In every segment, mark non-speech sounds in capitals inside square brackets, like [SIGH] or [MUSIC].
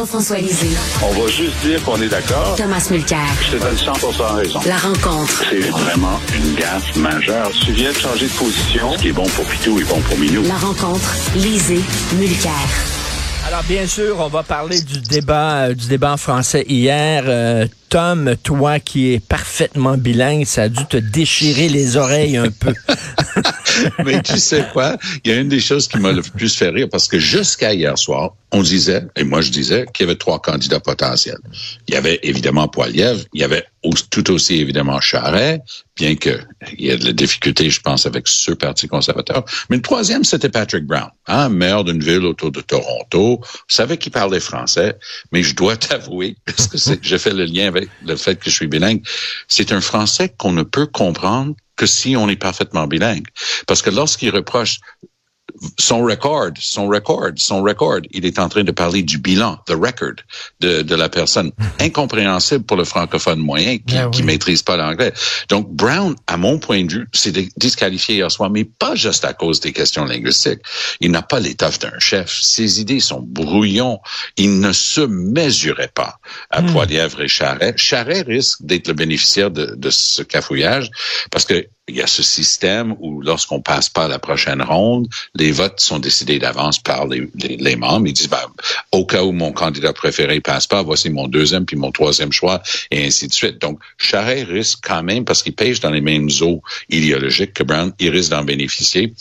Jean-François Lisée. On va juste dire qu'on est d'accord. Thomas Mulcair. Je te donne 100 raison. La rencontre. C'est vraiment une gaffe majeure. Tu viens de changer de position. Ce qui est bon pour Pitou est bon pour Minou. La rencontre. Lisée. Mulcair. Alors bien sûr, on va parler du débat euh, du débat en français hier. Euh, Tom, toi qui es parfaitement bilingue, ça a dû te déchirer les oreilles un peu. [LAUGHS] [LAUGHS] Mais tu sais quoi? Il y a une des choses qui m'a le plus fait rire parce que jusqu'à hier soir, on disait, et moi je disais, qu'il y avait trois candidats potentiels. Il y avait évidemment Poiliev, il y avait tout aussi évidemment Charret, bien que il y a de la difficulté, je pense, avec ce parti conservateur. Mais le troisième, c'était Patrick Brown, hein, maire d'une ville autour de Toronto. Je savais qu'il parlait français, mais je dois [LAUGHS] t'avouer, parce que j'ai fait le lien avec le fait que je suis bilingue, c'est un français qu'on ne peut comprendre que si on est parfaitement bilingue. Parce que lorsqu'il reproche son record, son record, son record. Il est en train de parler du bilan, the record de, de la personne. Incompréhensible pour le francophone moyen qui, ne ben maîtrise pas l'anglais. Donc, Brown, à mon point de vue, s'est disqualifié hier soir, mais pas juste à cause des questions linguistiques. Il n'a pas l'étoffe d'un chef. Ses idées sont brouillons. Il ne se mesurait pas à hmm. Poilièvre et Charret. Charret risque d'être le bénéficiaire de, de ce cafouillage parce que il y a ce système où lorsqu'on passe pas à la prochaine ronde, les votes sont décidés d'avance par les, membres. Ils disent, ben, au cas où mon candidat préféré passe pas, voici mon deuxième puis mon troisième choix et ainsi de suite. Donc, Charest risque quand même, parce qu'il pêche dans les mêmes eaux idéologiques que Brown, il risque d'en bénéficier.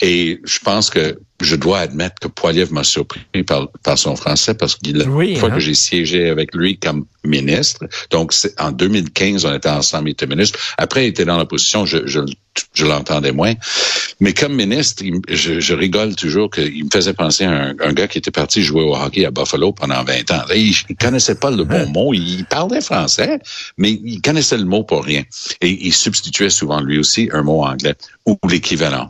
Et je pense que je dois admettre que Poiliev m'a surpris par, par, son français parce qu'il oui, fois que hein. j'ai siégé avec lui comme ministre, donc en 2015, on était ensemble, il était ministre. Après, il était dans l'opposition, je, je, je l'entendais moins. Mais comme ministre, je, je, rigole toujours qu'il me faisait penser à un, un, gars qui était parti jouer au hockey à Buffalo pendant 20 ans. Il, il connaissait pas le bon mot, il parlait français, mais il connaissait le mot pour rien. Et il substituait souvent lui aussi un mot anglais ou l'équivalent,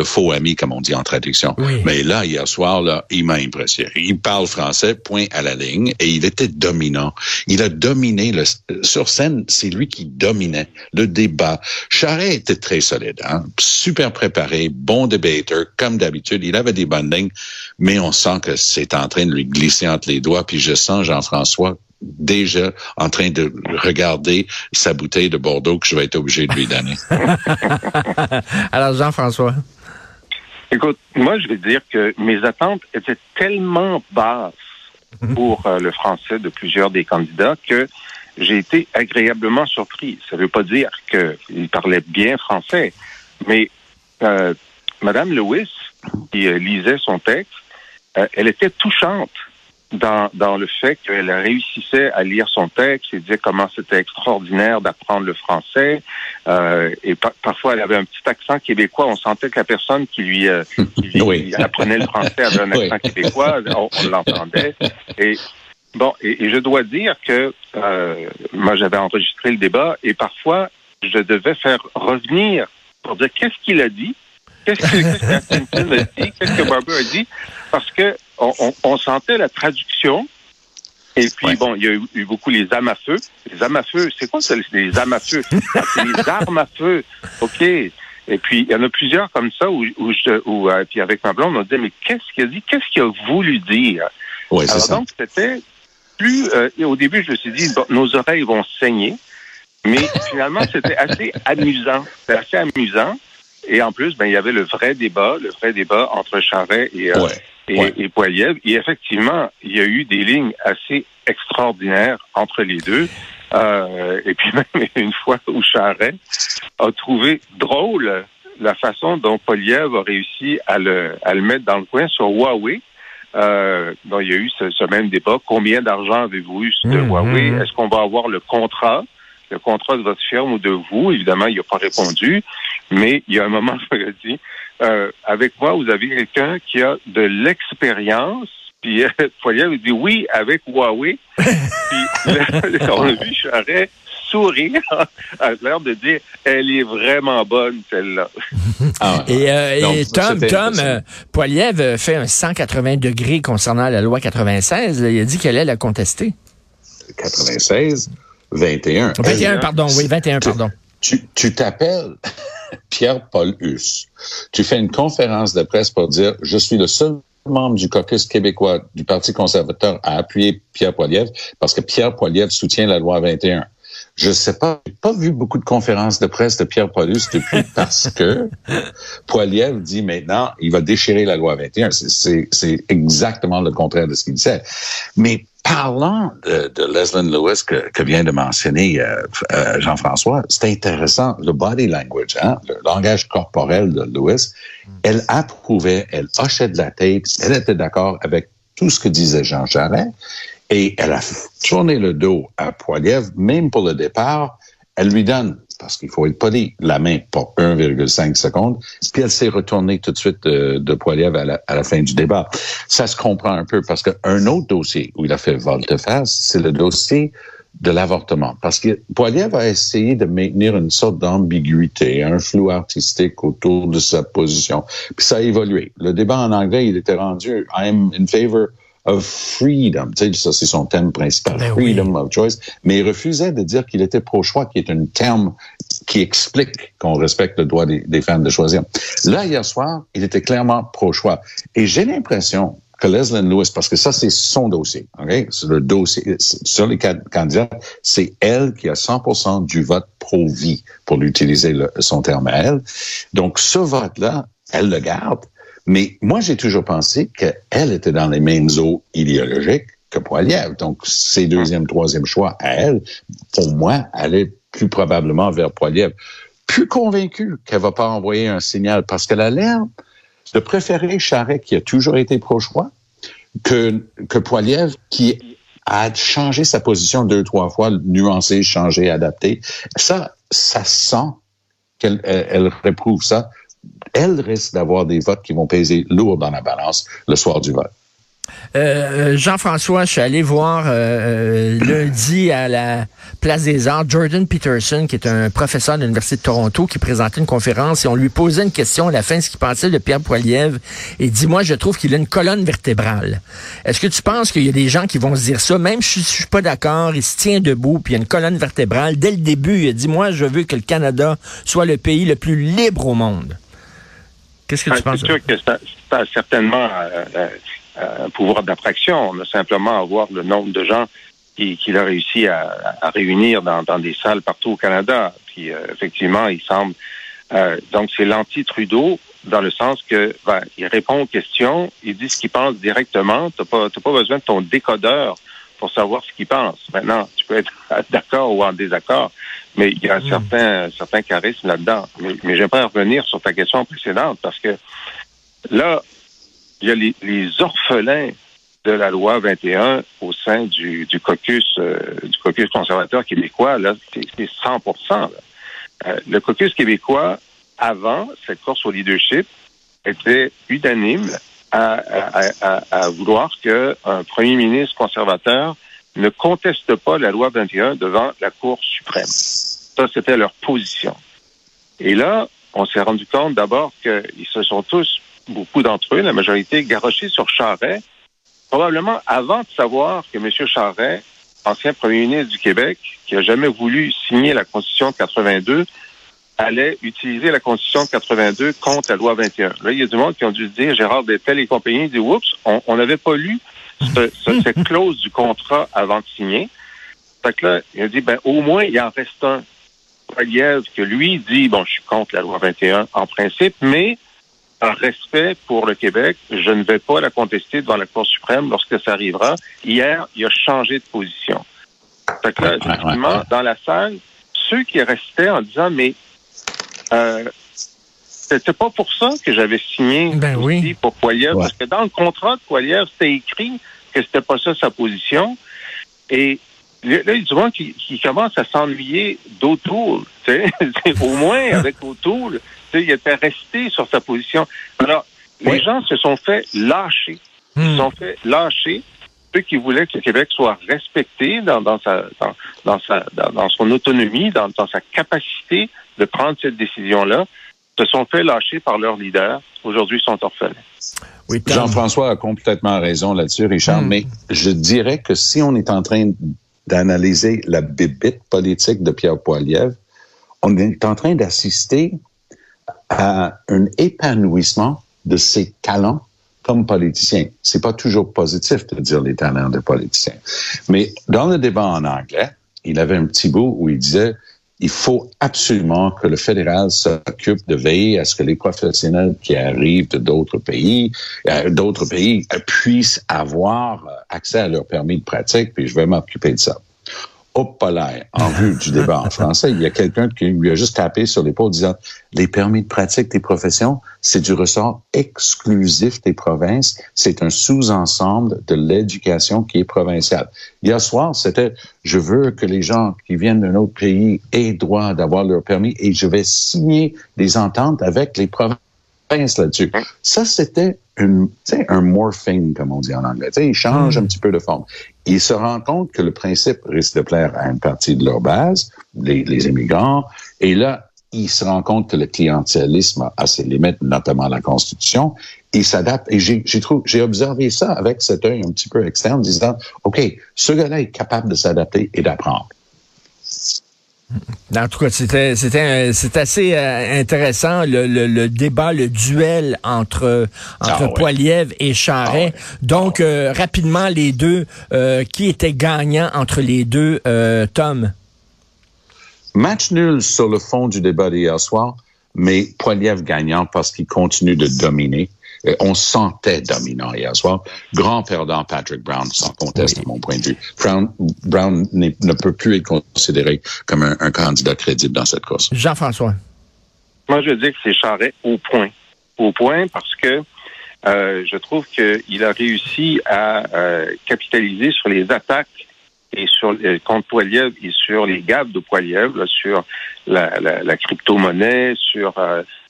le faux ami, comme on dit en traduction. Mais là, hier soir, là, il m'a impressionné. Il parle français, point à la ligne, et il était dominant. Il a dominé le, sur scène, c'est lui qui dominait le débat. Charret était très solide, hein? super préparé, bon débatteur, comme d'habitude. Il avait des bonnes lignes, mais on sent que c'est en train de lui glisser entre les doigts. Puis je sens Jean-François déjà en train de regarder sa bouteille de Bordeaux que je vais être obligé de lui donner. [LAUGHS] Alors, Jean-François? Écoute, moi, je vais dire que mes attentes étaient tellement basses pour euh, le français de plusieurs des candidats que j'ai été agréablement surpris. Ça ne veut pas dire qu'il parlait bien français, mais euh, Madame Lewis, qui euh, lisait son texte, euh, elle était touchante dans, dans le fait qu'elle réussissait à lire son texte et disait comment c'était extraordinaire d'apprendre le français. Euh, et parfois, elle avait un petit accent québécois. On sentait que la personne qui lui, euh, [LAUGHS] qui apprenait le français avait un [LAUGHS] accent québécois. On, l'entendait. Et bon, et, je dois dire que euh, moi, j'avais enregistré le débat et parfois, je devais faire revenir pour dire qu'est-ce qu'il a dit? Qu'est-ce que, a dit? Qu'est-ce que Barber a dit? Parce que on, sentait la traduction. Et puis, bon, il y a eu, beaucoup les âmes à feu. Les âmes à feu, c'est quoi ça, les âmes à feu? [LAUGHS] Ah, c'est les armes à feu. OK. Et puis, il y en a plusieurs comme ça où, où, je, où euh, puis avec ma blonde, on disait, mais qu'est-ce qu'il a dit? Qu'est-ce qu'il a voulu dire? Oui, Alors, donc, c'était plus, euh, au début, je me suis dit, nos oreilles vont saigner. Mais finalement, c'était assez amusant. C'était assez amusant. Et en plus, ben, il y avait le vrai débat, le vrai débat entre Charret et, euh, et, Poiliev. Et effectivement, il y a eu des lignes assez extraordinaires entre les deux. Euh, et puis [LAUGHS] même une fois où Charret a trouvé drôle la façon dont Poiliev a réussi à le, à le mettre dans le coin sur Huawei. Euh, il y a eu ce, même débat. Combien d'argent avez-vous eu de mmh, Huawei? Mmh. Est-ce qu'on va avoir le contrat? Le contrat de votre firme ou de vous? Évidemment, il n'a pas répondu. Mais il y a un moment, je me dit, euh, avec moi, vous avez quelqu'un qui a de l'expérience. Puis euh, [LAUGHS] Poilier dit oui avec Huawei. puis [LAUGHS] on a vu Charret sourire [LAUGHS] à l'air de dire elle est vraiment bonne celle-là. Ah, et, euh, et Tom, Tom euh, Poiliev fait un 180 degrés concernant la loi 96. Il a dit qu'elle allait la contester. 96, 21. 21, pardon, oui, 21, pardon. Tu t'appelles Pierre-Paul Hus. Tu fais une conférence de presse pour dire, je suis le seul membre du caucus québécois du Parti conservateur a appuyé Pierre Poilievre parce que Pierre Poilievre soutient la loi 21. Je sais pas, j'ai pas vu beaucoup de conférences de presse de Pierre Paulus depuis [LAUGHS] parce que Poilievre dit maintenant, il va déchirer la loi 21. C'est exactement le contraire de ce qu'il disait. Mais parlant de, de Leslie Lewis que, que, vient de mentionner euh, euh, Jean-François, c'est intéressant, le body language, hein, le langage corporel de Lewis, elle approuvait, elle hochait de la tête, elle était d'accord avec tout ce que disait Jean Charest, et elle a tourné le dos à Poiliev, même pour le départ, elle lui donne, parce qu'il faut être poli, la main pour 1,5 secondes, puis elle s'est retournée tout de suite de, de Poiliev à la, à la, fin du débat. Ça se comprend un peu parce qu'un autre dossier où il a fait volte-face, c'est le dossier de l'avortement. Parce que Poiliev a essayé de maintenir une sorte d'ambiguïté, un flou artistique autour de sa position. Puis ça a évolué. Le débat en anglais, il était rendu « I'm in favor of freedom. Tu sais, ça, c'est son thème principal, Ben freedom oui. of choice. Mais il refusait de dire qu'il était pro-choix, qui est un terme qui explique qu'on respecte le droit des, des femmes de choisir. Là, hier soir, il était clairement pro-choix. Et j'ai l'impression que Leslie Lewis, parce que ça, c'est son dossier, OK? C'est le dossier, sur les candidats, c'est elle qui a 100% du vote pro-vie, pour utiliser le, son terme à elle. Donc, ce vote-là, elle le garde. Mais moi, j'ai toujours pensé qu'elle était dans les mêmes eaux idéologiques que Poiliev. Donc, ses deuxième, troisième choix à elle, pour moi, allait plus probablement vers Poiliev. Plus convaincue qu'elle va pas envoyer un signal parce qu'elle a l'air de préférer Charret, qui a toujours été pro-choix, que, que qui a changé sa position deux, trois fois, nuancé, changé, adapté. Ça, ça sent qu'elle elle, elle réprouve ça elle risque d'avoir des votes qui vont peser lourd dans la balance le soir du vote. Euh, Jean-François, je suis allé voir euh, lundi à la Place des Arts Jordan Peterson, qui est un professeur de l'Université de Toronto, qui présentait une conférence et on lui posait une question à la fin, ce qu'il pensait de Pierre Poilievre. Et dit, moi, je trouve qu'il a une colonne vertébrale. Est-ce que tu penses qu'il y a des gens qui vont se dire ça? Même si je suis pas d'accord, il se tient debout, puis il y a une colonne vertébrale. Dès le début, il a dit, moi, je veux que le Canada soit le pays le plus libre au monde. Qu'est-ce que tu penses? C'est sûr que ça, ça a certainement euh, euh, un pouvoir d'attraction. On a simplement à voir le nombre de gens qu'il qui a réussi à, à réunir dans, dans, des salles partout au Canada. Puis euh, effectivement, il semble. Euh, donc c'est l'anti-Trudeau dans le sens que ben, il répond aux questions, il dit ce qu'il pense directement. T'as pas t'as pas besoin de ton décodeur pour savoir ce qu'il pense. Maintenant, tu peux être [LAUGHS] d'accord ou en désaccord, mais il y a un mmh. certain certain charisme là-dedans. Mais, mais j'aimerais revenir sur ta question précédente parce que là, il y a les, les, orphelins de la loi 21 au sein du, du caucus euh, du caucus conservateur québécois. Là, c'est 100 là. Euh, Le caucus québécois, avant cette course au leadership, était unanime à, à, à, à vouloir qu'un premier ministre conservateur ne conteste pas la loi 21 devant la Cour suprême. C'était leur position. Et là, on s'est rendu compte d'abord qu'ils se sont tous beaucoup d'entre eux, la majorité, garochés sur Charret, probablement avant de savoir que M. Charret, ancien premier ministre du Québec, qui a jamais voulu signer la Constitution de 82, allait utiliser la Constitution de 82 contre la loi 21. Là, il y a du monde qui ont dû se dire, Gérard Bettel et compagnie, dit, oups, on n'avait pas lu ce, ce, cette clause du contrat avant de signer. Fait que là, il a dit, ben, au moins, il en reste un. Poiliev, que lui dit, bon, je suis contre la loi 21 en principe, mais par respect pour le Québec, je ne vais pas la contester devant la Cour suprême lorsque ça arrivera. Hier, il a changé de position. Fait que là, effectivement, dans la salle, ceux qui restaient en disant, mais euh, c'était pas pour ça que j'avais signé ben aussi oui. pour Poiliev, Ouais. parce que dans le contrat de Poiliev, c'était écrit que c'était pas ça sa position. Et là, il y a du monde qui, qui commence à s'ennuyer d'Autour. tu sais. [LAUGHS] Au moins, [LAUGHS] avec Autour, tu sais, il était resté sur sa position. Alors, les gens se sont fait lâcher. Ils se Hmm. sont fait lâcher ceux qui voulaient que le Québec soit respecté dans, dans, sa, dans, dans, sa, dans, dans son autonomie, dans, dans sa capacité de prendre cette décision-là, se sont fait lâcher par leurs leaders. Aujourd'hui, ils sont orphelins. Oui. Jean-François a complètement raison là-dessus, Richard, Mm. mais je dirais que si on est en train d'analyser la bibite politique de Pierre Poilievre, on est en train d'assister à un épanouissement de ses talents comme politicien. C'est pas toujours positif de dire les talents de politicien. Mais dans le débat en anglais, il avait un petit bout où il disait il faut absolument que le fédéral s'occupe de veiller à ce que les professionnels qui arrivent de d'autres pays, euh, d'autres pays puissent avoir euh, accès à leur permis de pratique, puis je vais m'occuper de ça en vue du débat en français, il y a quelqu'un qui lui a juste tapé sur l'épaule disant les permis de pratique des professions, c'est du ressort exclusif des provinces, c'est un sous-ensemble de l'éducation qui est provinciale. Hier soir, c'était je veux que les gens qui viennent d'un autre pays aient droit d'avoir leur permis et je vais signer des ententes avec les provinces là-dessus. Ça, c'était une, un morphing, comme on dit en anglais. sais, il change un petit peu de forme. Il se rend compte que le principe risque de plaire à une partie de leur base, les, les immigrants, et là, il se rend compte que le clientélisme a ses limites, notamment la Constitution. Il s'adapte. Et j'ai, j'ai observé ça avec cet œil un petit peu externe, disant, OK, ce gars-là est capable de s'adapter et d'apprendre. En tout cas, c'était c'est assez euh, intéressant le, le, débat, le duel entre entre ah Poiliev et Charret. Ah Donc euh, rapidement les deux euh, qui étaient gagnants entre les deux Tom? Match nul sur le fond du débat d'hier soir, mais Poiliev gagnant parce qu'il continue de dominer. Euh, on sentait dominant hier soir. Grand perdant Patrick Brown, sans conteste, à mon point de vue. Brown, ne peut plus être considéré comme un, candidat crédible dans cette course. Jean-François. Moi, je veux dire que c'est Charret au point. Au point parce que euh, je trouve qu'il a réussi à euh, capitaliser sur les attaques et sur contre Poiliev et sur les gaffes de Poiliev, sur la, la, crypto-monnaie, sur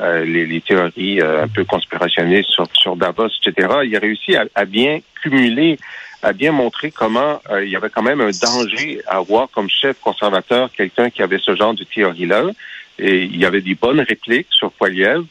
euh, les, les, théories euh, un peu conspirationnistes sur, sur, Davos, etc. Il a réussi à, à bien cumuler, à bien montrer comment euh, il y avait quand même un danger à avoir comme chef conservateur quelqu'un qui avait ce genre de théorie-là. Et il y avait des bonnes répliques sur Poiliev.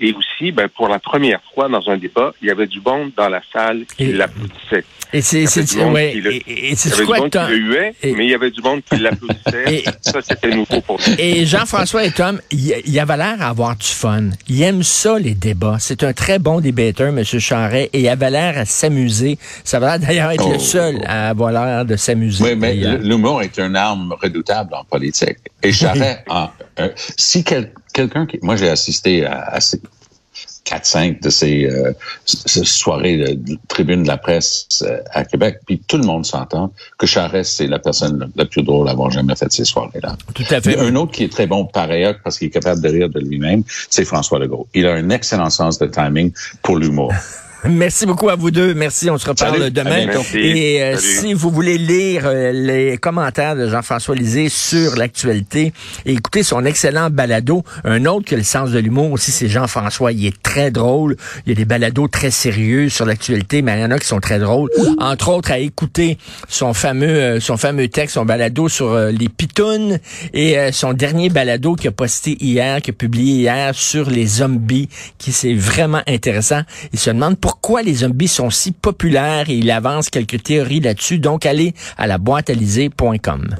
Et aussi, ben, pour la première fois dans un débat, il y avait du monde dans la salle qui l'applaudissait. Et c'est c'est ouais, et, c'est quoi que le huait, mais il y avait du monde qui l'applaudissait. ça c'était nouveau pour lui. Et Jean-François et Tom, il, avait l'air d'avoir du fun. Il aime ça les débats. C'est un très bon débatteur M. Charret, et il avait l'air à s'amuser. Ça va d'ailleurs être le oh. seul à avoir l'air de s'amuser. Oui, mais l'humour est une arme redoutable en politique. Et Charret, [LAUGHS] euh, si quelqu'un qui, moi j'ai assisté à, à 4-5 de ces, euh, soirées de, tribune de la presse euh, à Québec. Puis tout le monde s'entend que Charest, c'est la personne la plus drôle à avoir jamais fait ces soirées-là. Tout à fait. un autre qui est très bon par ailleurs parce qu'il est capable de rire de lui-même, c'est François Legault. Il a un excellent sens de timing pour l'humour. [LAUGHS] Merci beaucoup à vous deux. Merci. On se reparle demain. Et euh, si vous voulez lire euh, les commentaires de Jean-François Lisée sur l'actualité et écouter son excellent balado, un autre que le sens de l'humour aussi, c'est Jean-François. Il est très drôle. Il y a des balados très sérieux sur l'actualité, mais il y en a qui sont très drôles. Entre autres, à écouter son fameux, euh, son fameux texte, son balado sur les pitounes et son dernier balado qu'il a posté hier, qu'il a publié hier sur les zombies, qui c'est vraiment intéressant. Il se demande pourquoi pourquoi les zombies sont si populaires et il avance quelques théories là-dessus. Donc, allez à la boîtealisée.com.